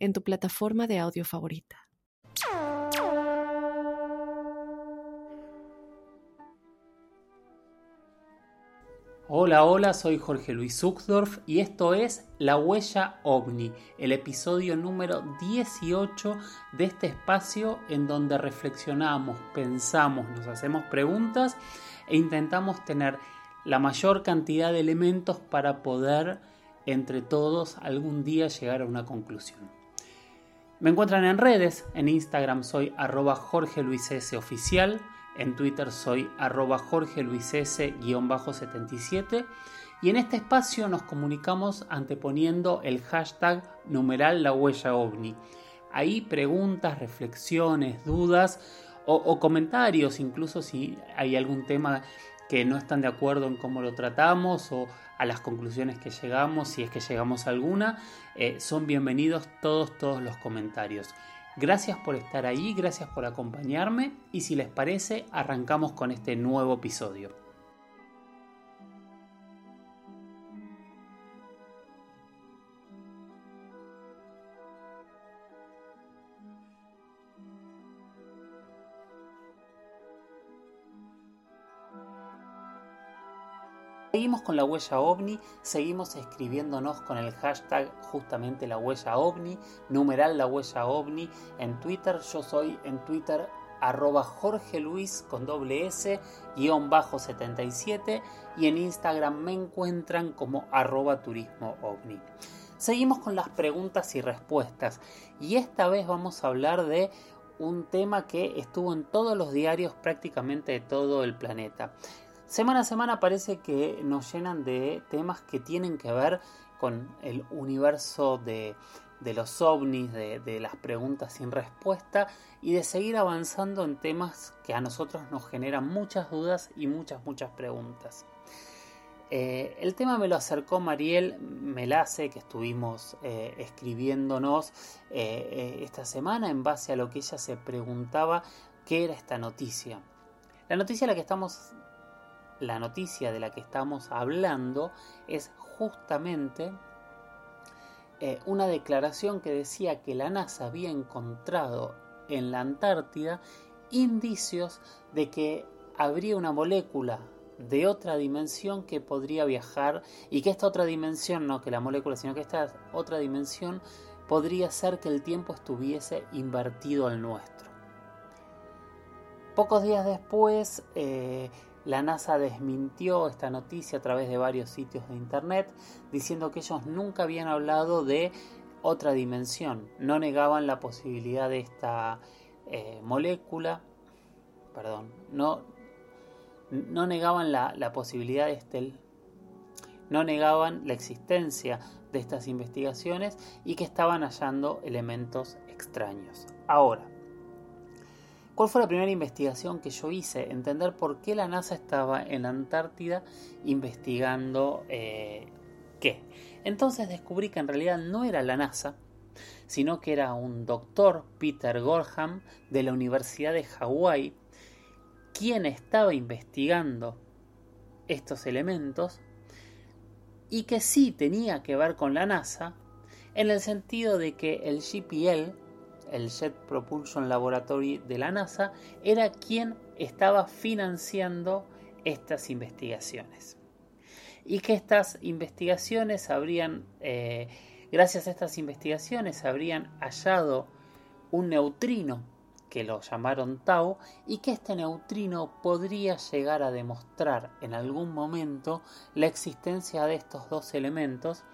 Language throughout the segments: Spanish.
en tu plataforma de audio favorita. Hola, hola, soy Jorge Luis Zuckdorf y esto es La Huella OVNI, el episodio número 18 de este espacio en donde reflexionamos, pensamos, nos hacemos preguntas e intentamos tener la mayor cantidad de elementos para poder entre todos algún día llegar a una conclusión. Me encuentran en redes, en Instagram soy arroba Jorge Luis S. Oficial, en Twitter soy arroba Jorge Luis S-77 y en este espacio nos comunicamos anteponiendo el hashtag numeral la huella ovni. Ahí preguntas, reflexiones, dudas o, o comentarios, incluso si hay algún tema que no están de acuerdo en cómo lo tratamos o a las conclusiones que llegamos, si es que llegamos a alguna, eh, son bienvenidos todos, todos los comentarios. Gracias por estar ahí, gracias por acompañarme y si les parece, arrancamos con este nuevo episodio. Seguimos con la huella ovni, seguimos escribiéndonos con el hashtag justamente la huella ovni, numeral la huella ovni en Twitter. Yo soy en Twitter arroba Jorge Luis con doble S guion bajo 77 y en Instagram me encuentran como arroba turismo ovni. Seguimos con las preguntas y respuestas y esta vez vamos a hablar de un tema que estuvo en todos los diarios prácticamente de todo el planeta. Semana a semana parece que nos llenan de temas que tienen que ver con el universo de, los ovnis, de, las preguntas sin respuesta y de seguir avanzando en temas que a nosotros nos generan muchas dudas y muchas, muchas preguntas. Eh, el tema me lo acercó Mariel Melace, que estuvimos eh, escribiéndonos eh, esta semana en base a lo que ella se preguntaba qué era esta noticia. La noticia a la que estamos la noticia de la que estamos hablando es justamente eh, una declaración que decía que la NASA había encontrado en la Antártida indicios de que habría una molécula de otra dimensión que podría viajar y que esta otra dimensión, no que la molécula, sino que esta otra dimensión podría ser que el tiempo estuviese invertido al nuestro. Pocos días después, eh, la NASA desmintió esta noticia a través de varios sitios de internet, diciendo que ellos nunca habían hablado de otra dimensión, no negaban la posibilidad de esta eh, molécula, perdón, no, no negaban la, la posibilidad de este, no negaban la existencia de estas investigaciones y que estaban hallando elementos extraños. Ahora, ¿Cuál fue la primera investigación que yo hice? Entender por qué la NASA estaba en la Antártida investigando eh, qué. Entonces descubrí que en realidad no era la NASA, sino que era un doctor, Peter Gorham, de la Universidad de Hawái, quien estaba investigando estos elementos y que sí tenía que ver con la NASA, en el sentido de que el GPL, el Jet Propulsion Laboratory de la NASA, era quien estaba financiando estas investigaciones. Y que estas investigaciones habrían, eh, gracias a estas investigaciones, habrían hallado un neutrino que lo llamaron Tau y que este neutrino podría llegar a demostrar en algún momento la existencia de estos dos elementos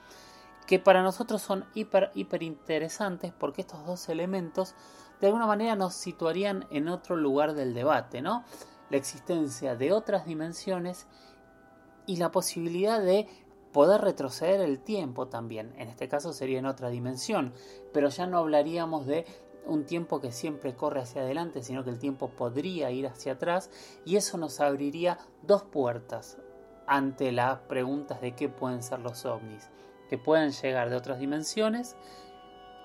que para nosotros son hiper, hiper interesantes porque estos dos elementos de alguna manera nos situarían en otro lugar del debate, ¿no? La existencia de otras dimensiones y la posibilidad de poder retroceder el tiempo también. En este caso sería en otra dimensión, pero ya no hablaríamos de un tiempo que siempre corre hacia adelante, sino que el tiempo podría ir hacia atrás y eso nos abriría dos puertas ante las preguntas de qué pueden ser los ovnis, que puedan llegar de otras dimensiones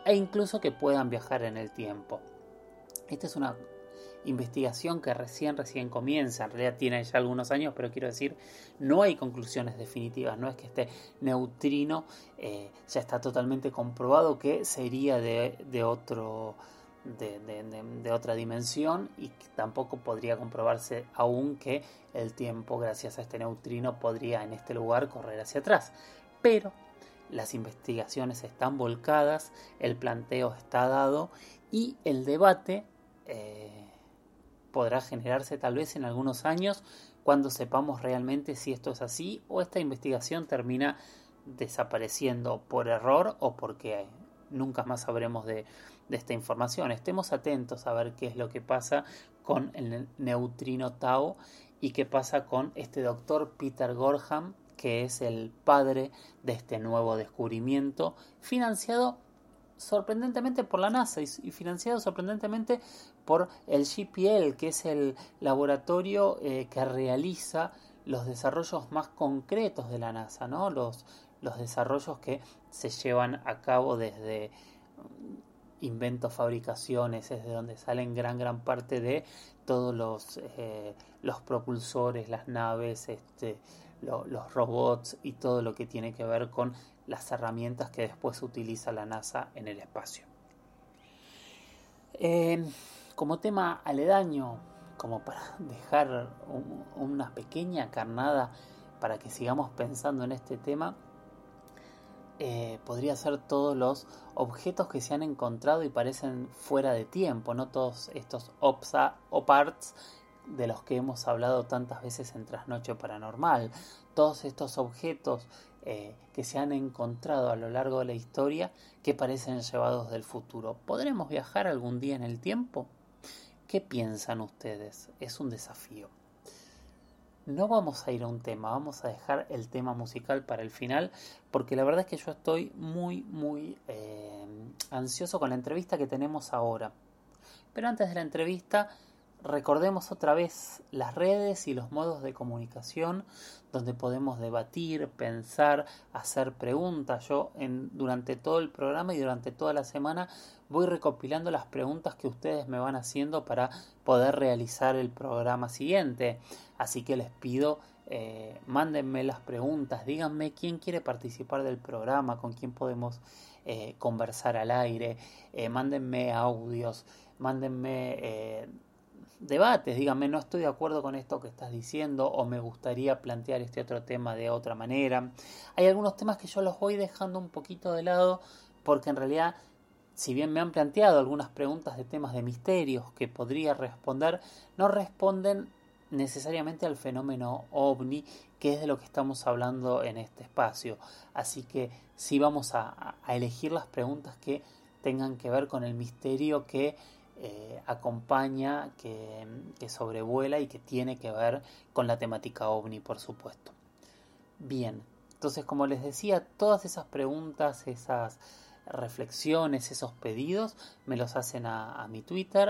e incluso que puedan viajar en el tiempo. Esta es una investigación que recién, recién comienza, en realidad tiene ya algunos años, pero quiero decir, no hay conclusiones definitivas, no es que este neutrino eh, ya está totalmente comprobado que sería de, otro... De, otra dimensión y tampoco podría comprobarse aún que el tiempo gracias a este neutrino podría en este lugar correr hacia atrás pero las investigaciones están volcadas el planteo está dado y el debate eh, podrá generarse tal vez en algunos años cuando sepamos realmente si esto es así o esta investigación termina desapareciendo por error o porque nunca más sabremos de, esta información. Estemos atentos a ver qué es lo que pasa con el neutrino Tau y qué pasa con este doctor Peter Gorham, que es el padre de este nuevo descubrimiento, financiado sorprendentemente por la NASA y, financiado sorprendentemente por el GPL, que es el laboratorio eh, que realiza los desarrollos más concretos de la NASA, ¿no? los, los desarrollos que se llevan a cabo desde mm, inventos, fabricaciones, es de donde salen gran gran parte de todos los, eh, los propulsores, las naves, este, los robots y todo lo que tiene que ver con las herramientas que después utiliza la NASA en el espacio. Eh, como tema aledaño, como para dejar una pequeña carnada para que sigamos pensando en este tema, eh, podría ser todos los objetos que se han encontrado y parecen fuera de tiempo, no todos estos OPSA o parts de los que hemos hablado tantas veces en Trasnoche Paranormal, todos estos objetos eh, que se han encontrado a lo largo de la historia que parecen llevados del futuro. ¿Podremos viajar algún día en el tiempo? ¿Qué piensan ustedes? Es un desafío. No vamos a ir a un tema, vamos a dejar el tema musical para el final, porque la verdad es que yo estoy muy, muy eh, ansioso con la entrevista que tenemos ahora. Pero antes de la entrevista, recordemos otra vez las redes y los modos de comunicación donde podemos debatir, pensar, hacer preguntas. Yo durante todo el programa y durante toda la semana voy recopilando las preguntas que ustedes me van haciendo para poder realizar el programa siguiente. Así que les pido, eh, mándenme las preguntas, díganme quién quiere participar del programa, con quién podemos eh, conversar al aire, eh, mándenme audios, mándenme debates, díganme no estoy de acuerdo con esto que estás diciendo o me gustaría plantear este otro tema de otra manera. Hay algunos temas que yo los voy dejando un poquito de lado porque en realidad si bien me han planteado algunas preguntas de temas de misterios que podría responder, no responden necesariamente al fenómeno ovni, que es de lo que estamos hablando en este espacio. Así que sí vamos a, a elegir las preguntas que tengan que ver con el misterio que eh, acompaña, que, sobrevuela y que tiene que ver con la temática ovni, por supuesto. Bien, entonces como les decía, todas esas preguntas, esas reflexiones, esos pedidos, me los hacen a, a mi Twitter.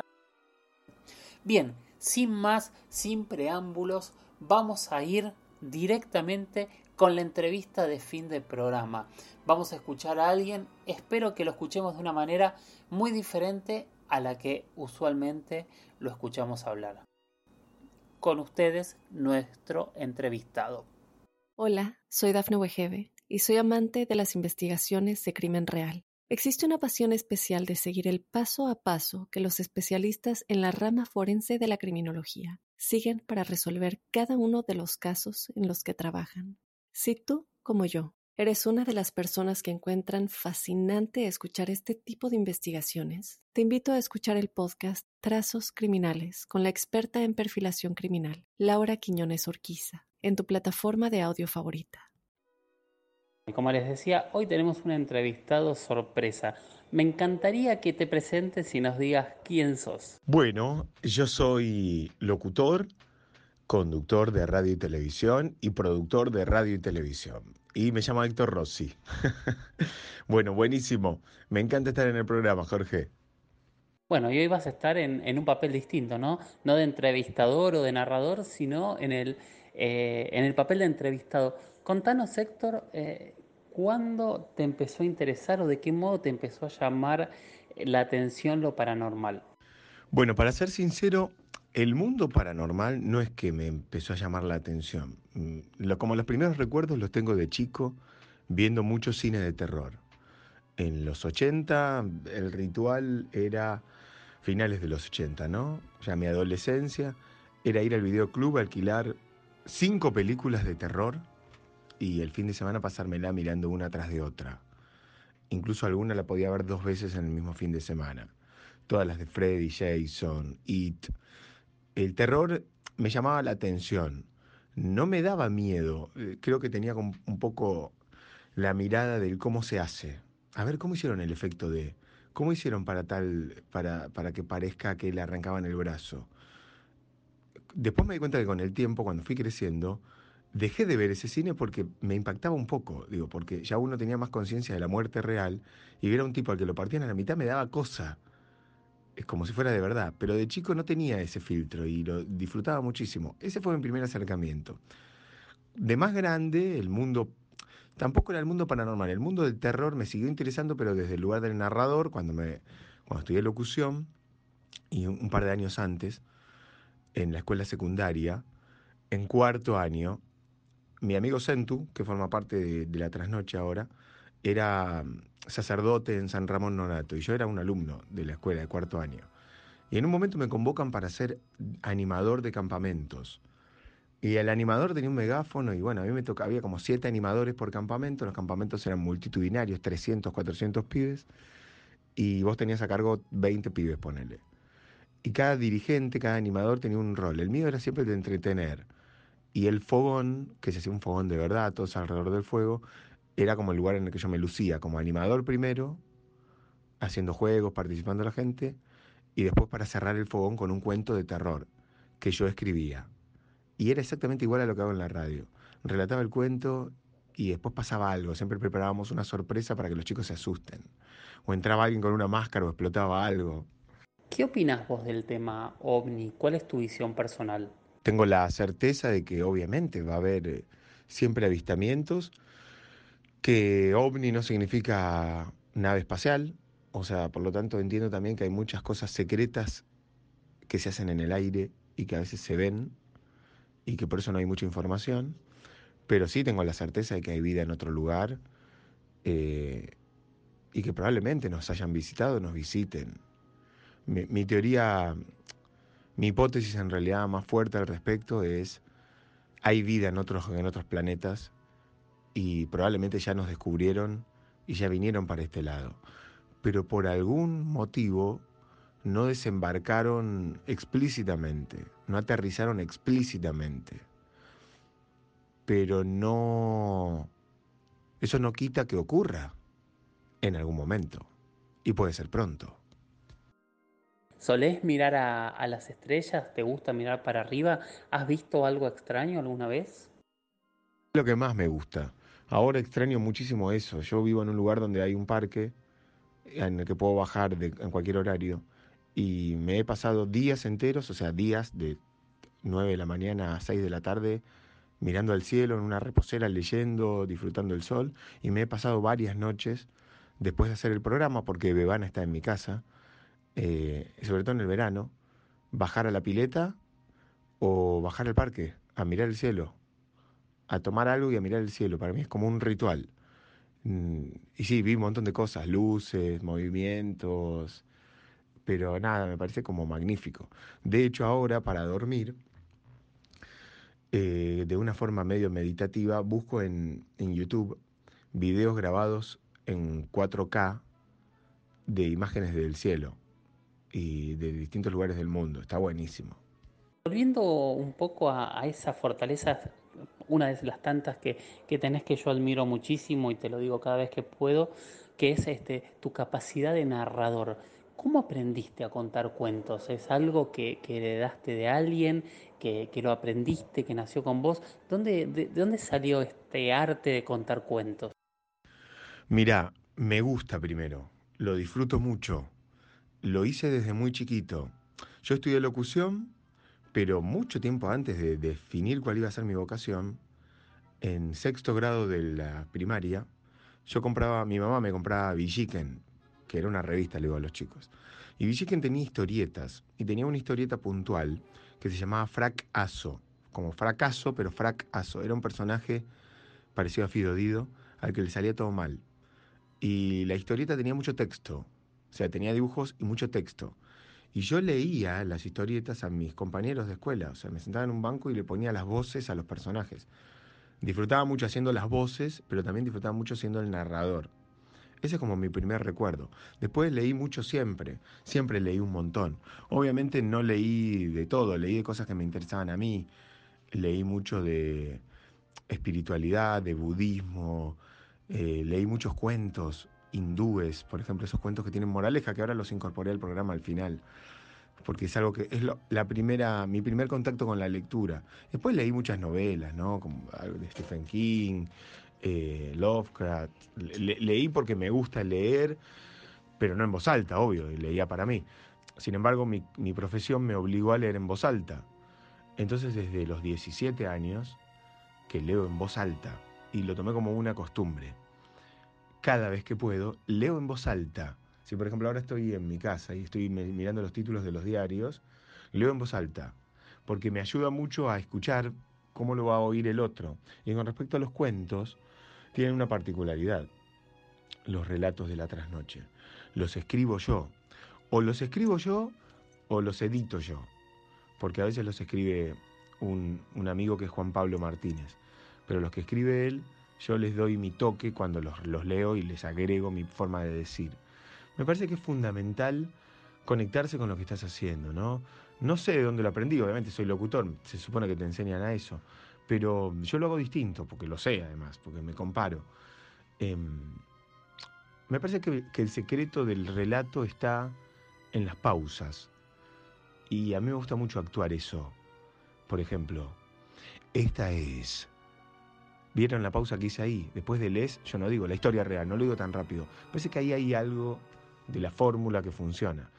Bien, sin más, sin preámbulos, vamos a ir directamente con la entrevista de fin de programa. Vamos a escuchar a alguien, espero que lo escuchemos de una manera muy diferente a la que usualmente lo escuchamos hablar. Con ustedes, nuestro entrevistado. Hola, soy Dafne Wegebe y soy amante de las investigaciones de crimen real. Existe una pasión especial de seguir el paso a paso que los especialistas en la rama forense de la criminología siguen para resolver cada uno de los casos en los que trabajan. Si tú, como yo, ¿Eres una de las personas que encuentran fascinante escuchar este tipo de investigaciones? Te invito a escuchar el podcast Trazos Criminales con la experta en perfilación criminal, Laura Quiñones Orquiza, en tu plataforma de audio favorita. Como les decía, hoy tenemos un entrevistado sorpresa. Me encantaría que te presentes y nos digas quién sos. Bueno, yo soy locutor, conductor de radio y televisión y productor de radio y televisión y me llamo Héctor Rossi. bueno, buenísimo. Me encanta estar en el programa, Jorge. Bueno, y hoy vas a estar en, un papel distinto, ¿no? No de entrevistador o de narrador, sino en el, eh, en el papel de entrevistado. Contanos, Héctor, eh, ¿cuándo te empezó a interesar o de qué modo te empezó a llamar la atención lo paranormal? Bueno, para ser sincero, el mundo paranormal no es que me empezó a llamar la atención. Mm, como los primeros recuerdos los tengo de chico, viendo mucho cine de terror. En los 80 el ritual era finales de los 80, ¿no? Ya mi adolescencia era ir al videoclub a alquilar cinco películas de terror y el fin de semana pasármela mirando una tras de otra. Incluso alguna la podía ver dos veces en el mismo fin de semana. Todas las de Freddy, Jason, It. El terror me llamaba la atención. No me daba miedo. Eh, creo que tenía un poco la mirada del cómo se hace. A ver, ¿cómo hicieron el efecto de ¿Cómo hicieron para tal, para, para que parezca que le arrancaban el brazo? Después me di cuenta que con el tiempo, cuando fui creciendo, dejé de ver ese cine porque me impactaba un poco, digo, porque ya uno tenía más conciencia de la muerte real y ver a un tipo al que lo partían a la mitad me daba cosa. Es como si fuera de verdad, pero de chico no tenía ese filtro y lo disfrutaba muchísimo. Ese fue mi primer acercamiento. De más grande, el mundo Tampoco era el mundo paranormal. El mundo del terror me siguió interesando, pero desde el lugar del narrador, cuando, me, cuando estudié locución, y un, par de años antes, en la escuela secundaria, en cuarto año, mi amigo Sentu, que forma parte de la trasnoche ahora, era mm, sacerdote en San Ramón Nonato y yo era un alumno de la escuela de cuarto año. Y en un momento me convocan para ser animador de campamentos. Y el animador tenía un megáfono y bueno, a mí me tocaba, había como siete animadores por campamento, los campamentos eran multitudinarios, 300, 400 pibes, y vos tenías a cargo 20 pibes, ponele. Y cada dirigente, cada animador tenía un rol. El mío era siempre de entretener. Y el fogón, que se hacía un fogón de verdad, todos alrededor del fuego, era como el lugar en el que yo me lucía, como animador primero, haciendo juegos, participando la gente, y después para cerrar el fogón con un cuento de terror que yo escribía. Y era exactamente igual a lo que hago en la radio. Relataba el cuento y después pasaba algo. Siempre preparábamos una sorpresa para que los chicos se asusten. O entraba alguien con una máscara o explotaba algo. ¿Qué opinas vos del tema ovni? ¿Cuál es tu visión personal? Tengo la certeza de que obviamente va a haber eh, siempre avistamientos, que ovni no significa nave espacial, o sea, por lo tanto entiendo también que hay muchas cosas secretas que se hacen en el aire y que a veces se ven y que por eso no hay mucha información, pero sí tengo la certeza de que hay vida en otro lugar eh, y que probablemente nos hayan visitado, nos visiten. Mi, teoría, mi hipótesis en realidad más fuerte al respecto es, hay vida en otros, en otros planetas y probablemente ya nos descubrieron y ya vinieron para este lado. Pero por algún motivo no desembarcaron explícitamente, no aterrizaron explícitamente. Pero no... Eso no quita que ocurra en algún momento. Y puede ser pronto. ¿Solés mirar a, las estrellas? ¿Te gusta mirar para arriba? ¿Has visto algo extraño alguna vez? Lo que más me gusta. Ahora extraño muchísimo eso. Yo vivo en un lugar donde hay un parque en el que puedo bajar en cualquier horario y me he pasado días enteros, o sea, días de 9 de la mañana a 6 de la tarde, mirando al cielo en una reposera, leyendo, disfrutando del sol, y me he pasado varias noches después de hacer el programa, porque Bebana está en mi casa, eh, sobre todo en el verano, bajar a la pileta o bajar al parque a mirar el cielo, a tomar algo y a mirar el cielo. Para mí es como un ritual. Mm, y sí, vi un montón de cosas, luces, movimientos, pero nada, me parece como magnífico. De hecho, ahora para dormir, eh, de una forma medio meditativa, busco en, en YouTube videos grabados en 4K de imágenes del cielo y de distintos lugares del mundo. Está buenísimo. Volviendo un poco a, esa fortaleza, una de las tantas que, que, tenés que yo admiro muchísimo y te lo digo cada vez que puedo, que es este, tu capacidad de narrador. ¿Cómo aprendiste a contar cuentos? ¿Es algo que, heredaste de alguien, que, lo aprendiste, que nació con vos? ¿Dónde, de, dónde salió este arte de contar cuentos? Mirá, me gusta primero, lo disfruto mucho. lo hice desde muy chiquito. Yo estudié locución, pero mucho tiempo antes de definir cuál iba a ser mi vocación, en sexto grado de la primaria, yo compraba, mi mamá me compraba Villiquen, que era una revista, le digo a los chicos. Y Villiquen tenía historietas, y tenía una historieta puntual que se llamaba Fracaso, como fracaso, pero fracaso. Era un personaje parecido a Fido Dido, al que le salía todo mal. Y la historieta tenía mucho texto, o sea, tenía dibujos y mucho texto. Y yo leía las historietas a mis compañeros de escuela, o sea, me sentaba en un banco y le ponía las voces a los personajes. Disfrutaba mucho haciendo las voces, pero también disfrutaba mucho siendo el narrador. Ese es como mi primer recuerdo. Después leí mucho siempre, siempre leí un montón. Obviamente no leí de todo, leí de cosas que me interesaban a mí. Leí mucho de espiritualidad, de budismo, eh, leí muchos cuentos hindúes, por ejemplo, esos cuentos que tienen moraleja, que ahora los incorporé al programa al final porque es algo que es la primera, mi primer contacto con la lectura. Después leí muchas novelas, ¿no? Como de Stephen King, eh, Lovecraft. leí porque me gusta leer, pero no en voz alta, obvio, leía para mí. Sin embargo, mi, mi profesión me obligó a leer en voz alta. Entonces, desde los 17 años, que leo en voz alta, y lo tomé como una costumbre. Cada vez que puedo, leo en voz alta si por ejemplo ahora estoy en mi casa y estoy mirando los títulos de los diarios, leo en voz alta, porque me ayuda mucho a escuchar cómo lo va a oír el otro. Y con respecto a los cuentos, tienen una particularidad, los relatos de la trasnoche. Los escribo yo, o los escribo yo o los edito yo, porque a veces los escribe un, amigo que es Juan Pablo Martínez, pero los que escribe él, yo les doy mi toque cuando los, los leo y les agrego mi forma de decir. Me parece que es fundamental conectarse con lo que estás haciendo, ¿no? No sé de dónde lo aprendí, obviamente soy locutor, se supone que te enseñan a eso, pero yo lo hago distinto, porque lo sé además, porque me comparo. Em, me parece que, que el secreto del relato está en las pausas, y a mí me gusta mucho actuar eso. Por ejemplo, esta es ¿Vieron la pausa que hice ahí? Después de Les, yo no digo la historia real, no lo digo tan rápido. Parece que ahí hay algo de la fórmula que funciona.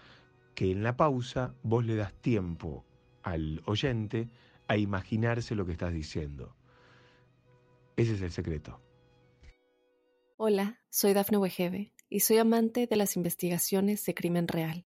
Que en la pausa vos le das tiempo al oyente a imaginarse lo que estás diciendo. Ese es el secreto. Hola, soy Dafne Wegebe y soy amante de las investigaciones de crimen real.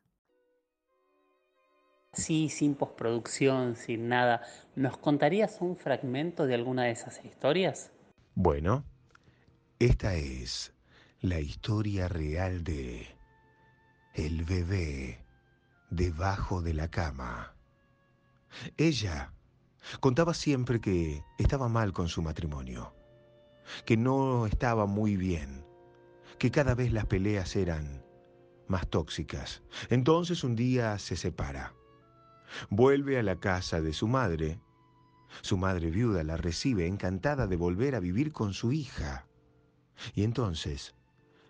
Sí, sin postproducción, sin nada, ¿nos contarías un fragmento de alguna de esas historias? Bueno, esta es la historia real de El bebé debajo de la cama. Ella contaba siempre que estaba mal con su matrimonio, que no estaba muy bien, que cada vez las peleas eran más tóxicas. Entonces un día se separa. Vuelve a la casa de su madre. Su madre viuda la recibe encantada de volver a vivir con su hija. Y entonces,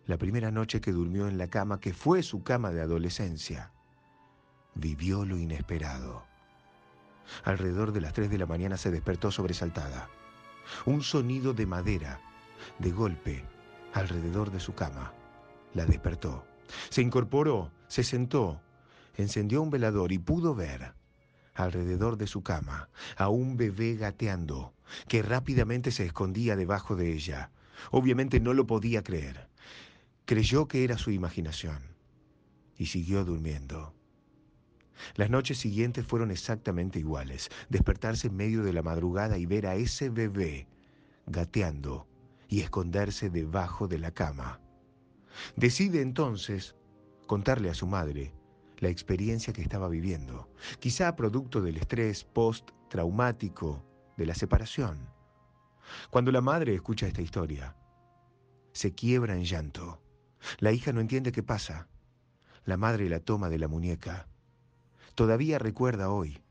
la primera noche que durmió en la cama, que fue su cama de adolescencia, vivió lo inesperado. Alrededor de las tres de la mañana se despertó sobresaltada. Un sonido de madera, de golpe, alrededor de su cama. La despertó. Se incorporó, se sentó, encendió un velador y pudo ver, alrededor de su cama, a un bebé gateando, que rápidamente se escondía debajo de ella. Obviamente no lo podía creer. Creyó que era su imaginación y siguió durmiendo. Las noches siguientes fueron exactamente iguales. Despertarse en medio de la madrugada y ver a ese bebé gateando y esconderse debajo de la cama. Decide entonces contarle a su madre la experiencia que estaba viviendo, quizá producto del estrés post-traumático de la separación. Cuando la madre escucha esta historia, se quiebra en llanto. La hija no entiende qué pasa. La madre la toma de la muñeca Todavía recuerda hoy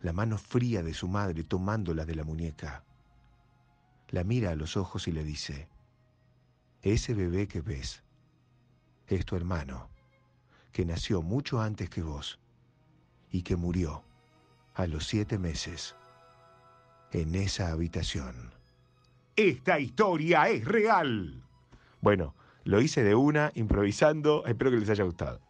la mano fría de su madre tomándola de la muñeca. La mira a los ojos y le dice, ese bebé que ves es tu hermano, que nació mucho antes que vos y que murió a los siete meses en esa habitación. Esta historia es real. Bueno, lo hice de una, improvisando, espero que les haya gustado.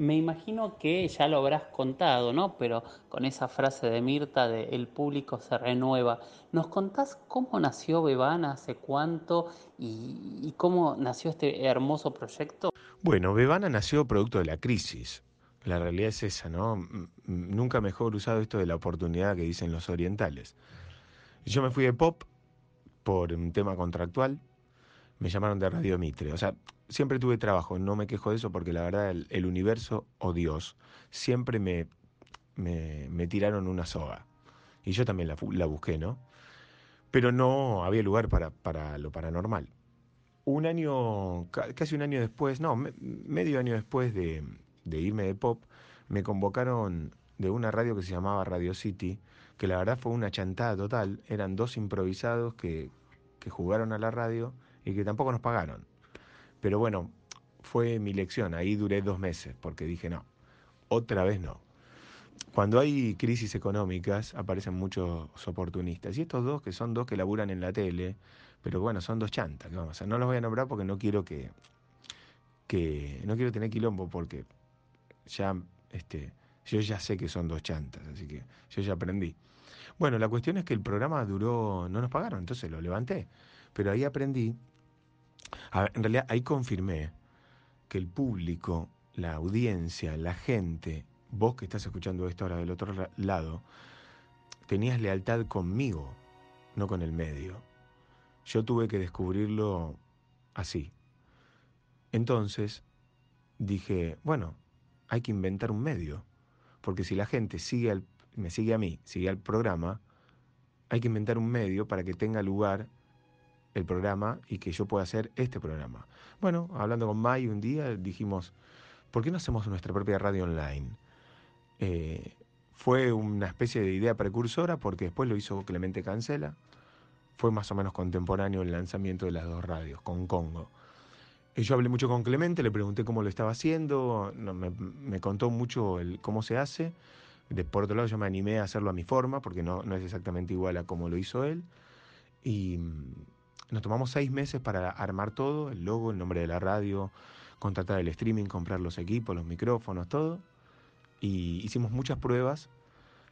Me imagino que ya lo habrás contado, ¿no? Pero con esa frase de Mirta de el público se renueva, ¿nos contás cómo nació Bebana, hace cuánto y, cómo nació este hermoso proyecto? Bueno, Bebana nació producto de la crisis. La realidad es esa, ¿no? Nunca mejor usado esto de la oportunidad que dicen los orientales. Yo me fui de pop por un tema contractual, me llamaron de Radio Mitre. O sea, siempre tuve trabajo, no me quejo de eso porque la verdad el, universo o Dios siempre me, me, tiraron una soga. Y yo también la, la, busqué, ¿no? Pero no había lugar para, para lo paranormal. Un año, casi un año después, no, medio año después de, de irme de pop, me convocaron de una radio que se llamaba Radio City, que la verdad fue una chantada total. Eran dos improvisados que, que jugaron a la radio y que tampoco nos pagaron. Pero bueno, fue mi lección. Ahí duré dos meses porque dije, no, otra vez no. Cuando hay crisis económicas aparecen muchos oportunistas. Y estos dos, que son dos que laburan en la tele, pero bueno, son dos chantas. ¿no? O no los voy a nombrar porque no quiero que, que no quiero tener quilombo porque ya este, yo ya sé que son dos chantas, así que yo ya aprendí. Bueno, la cuestión es que el programa duró, no nos pagaron, entonces lo levanté. Pero ahí aprendí en realidad ahí confirmé que el público, la audiencia, la gente, vos que estás escuchando esto ahora del otro lado, tenías lealtad conmigo, no con el medio. Yo tuve que descubrirlo así. Entonces dije, bueno, hay que inventar un medio, porque si la gente sigue me sigue a mí, sigue al programa, hay que inventar un medio para que tenga lugar el programa y que yo pueda hacer este programa. Bueno, hablando con May un día dijimos, ¿por qué no hacemos nuestra propia radio online? Eh, fue una especie de idea precursora porque después lo hizo Clemente Cancela. Fue más o menos contemporáneo el lanzamiento de las dos radios, con Congo. Y yo hablé mucho con Clemente, le pregunté cómo lo estaba haciendo, me, contó mucho el, cómo se hace. De, por otro lado, yo me animé a hacerlo a mi forma, porque no, no es exactamente igual a cómo lo hizo él. Y, nos tomamos seis meses para armar todo, el logo, el nombre de la radio, contratar el streaming, comprar los equipos, los micrófonos, todo. Y hicimos muchas pruebas.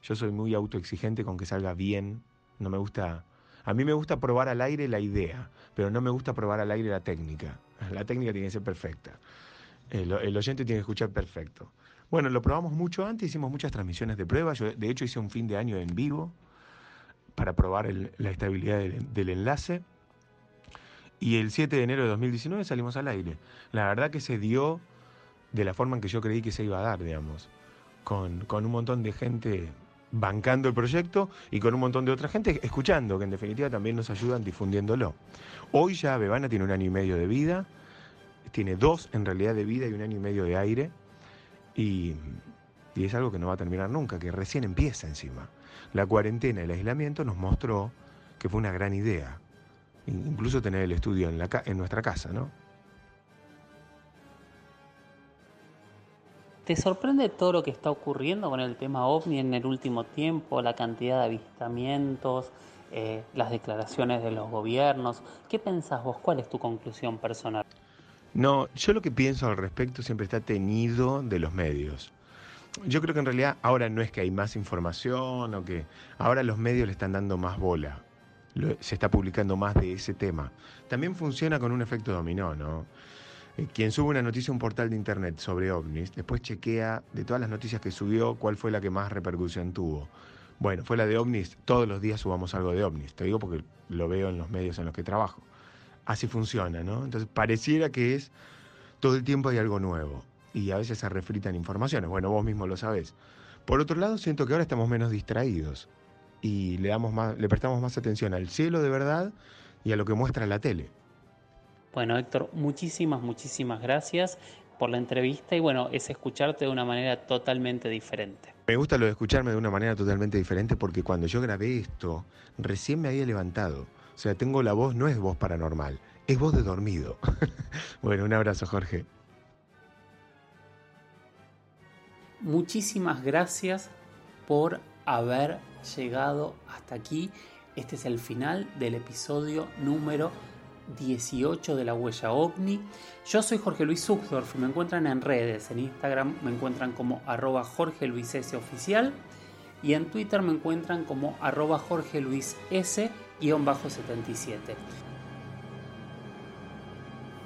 Yo soy muy autoexigente con que salga bien. No me gusta... A mí me gusta probar al aire la idea, pero no me gusta probar al aire la técnica. La técnica tiene que ser perfecta. El, oyente tiene que escuchar perfecto. Bueno, lo probamos mucho antes, hicimos muchas transmisiones de prueba. Yo, de hecho, hice un fin de año en vivo para probar la estabilidad del enlace. Y el 7 de enero de 2019 salimos al aire. La verdad que se dio de la forma en que yo creí que se iba a dar, digamos. Con, con un montón de gente bancando el proyecto y con un montón de otra gente escuchando, que en definitiva también nos ayudan difundiéndolo. Hoy ya Bebana tiene un año y medio de vida, tiene dos en realidad de vida y un año y medio de aire, y, y es algo que no va a terminar nunca, que recién empieza encima. La cuarentena el aislamiento nos mostró que fue una gran idea, incluso tener el estudio en, la, en nuestra casa, ¿no? ¿Te sorprende todo lo que está ocurriendo con el tema ovni en el último tiempo, la cantidad de avistamientos, eh, las declaraciones de los gobiernos? ¿Qué pensás vos? ¿Cuál es tu conclusión personal? No, yo lo que pienso al respecto siempre está tenido de los medios. Yo creo que en realidad ahora no es que hay más información o que ahora los medios le están dando más bola se está publicando más de ese tema. También funciona con un efecto dominó, ¿no? Eh, quien sube una noticia a un portal de internet sobre ovnis, después chequea de todas las noticias que subió cuál fue la que más repercusión tuvo. Bueno, fue la de ovnis, todos los días subamos algo de ovnis, te digo porque lo veo en los medios en los que trabajo. Así funciona, ¿no? Entonces pareciera que es todo el tiempo hay algo nuevo y a veces se refritan informaciones, bueno, vos mismo lo sabés. Por otro lado, siento que ahora estamos menos distraídos y le, damos más, le prestamos más atención al cielo de verdad y a lo que muestra la tele. Bueno, Héctor, muchísimas, muchísimas gracias. por la entrevista y bueno, es escucharte de una manera totalmente diferente. Me gusta lo de escucharme de una manera totalmente diferente porque cuando yo grabé esto, recién me había levantado. O sea, tengo la voz, no es voz paranormal, es voz de dormido. bueno, un abrazo, Jorge. Muchísimas gracias por haber llegado hasta aquí. Este es el final del episodio número 18 de la huella ovni. Yo soy Jorge Luis Zuckdorf, me encuentran en redes, en Instagram me encuentran como arroba Jorge Luis S oficial y en Twitter me encuentran como arroba Jorge Luis S 77.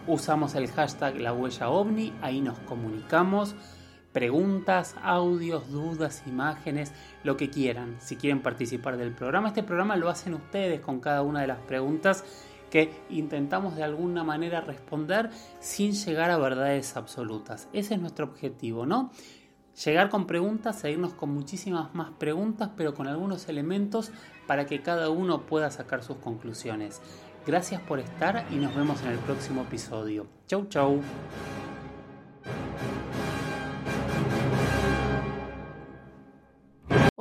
Usamos el hashtag la huella ovni, ahí nos comunicamos preguntas, audios, dudas, imágenes, lo que quieran. Si quieren participar del programa, este programa lo hacen ustedes con cada una de las preguntas que intentamos de alguna manera responder sin llegar a verdades absolutas. Ese es nuestro objetivo, ¿no? Llegar con preguntas, seguirnos con muchísimas más preguntas, pero con algunos elementos para que cada uno pueda sacar sus conclusiones. Gracias por estar y nos vemos en el próximo episodio. Chau, chau.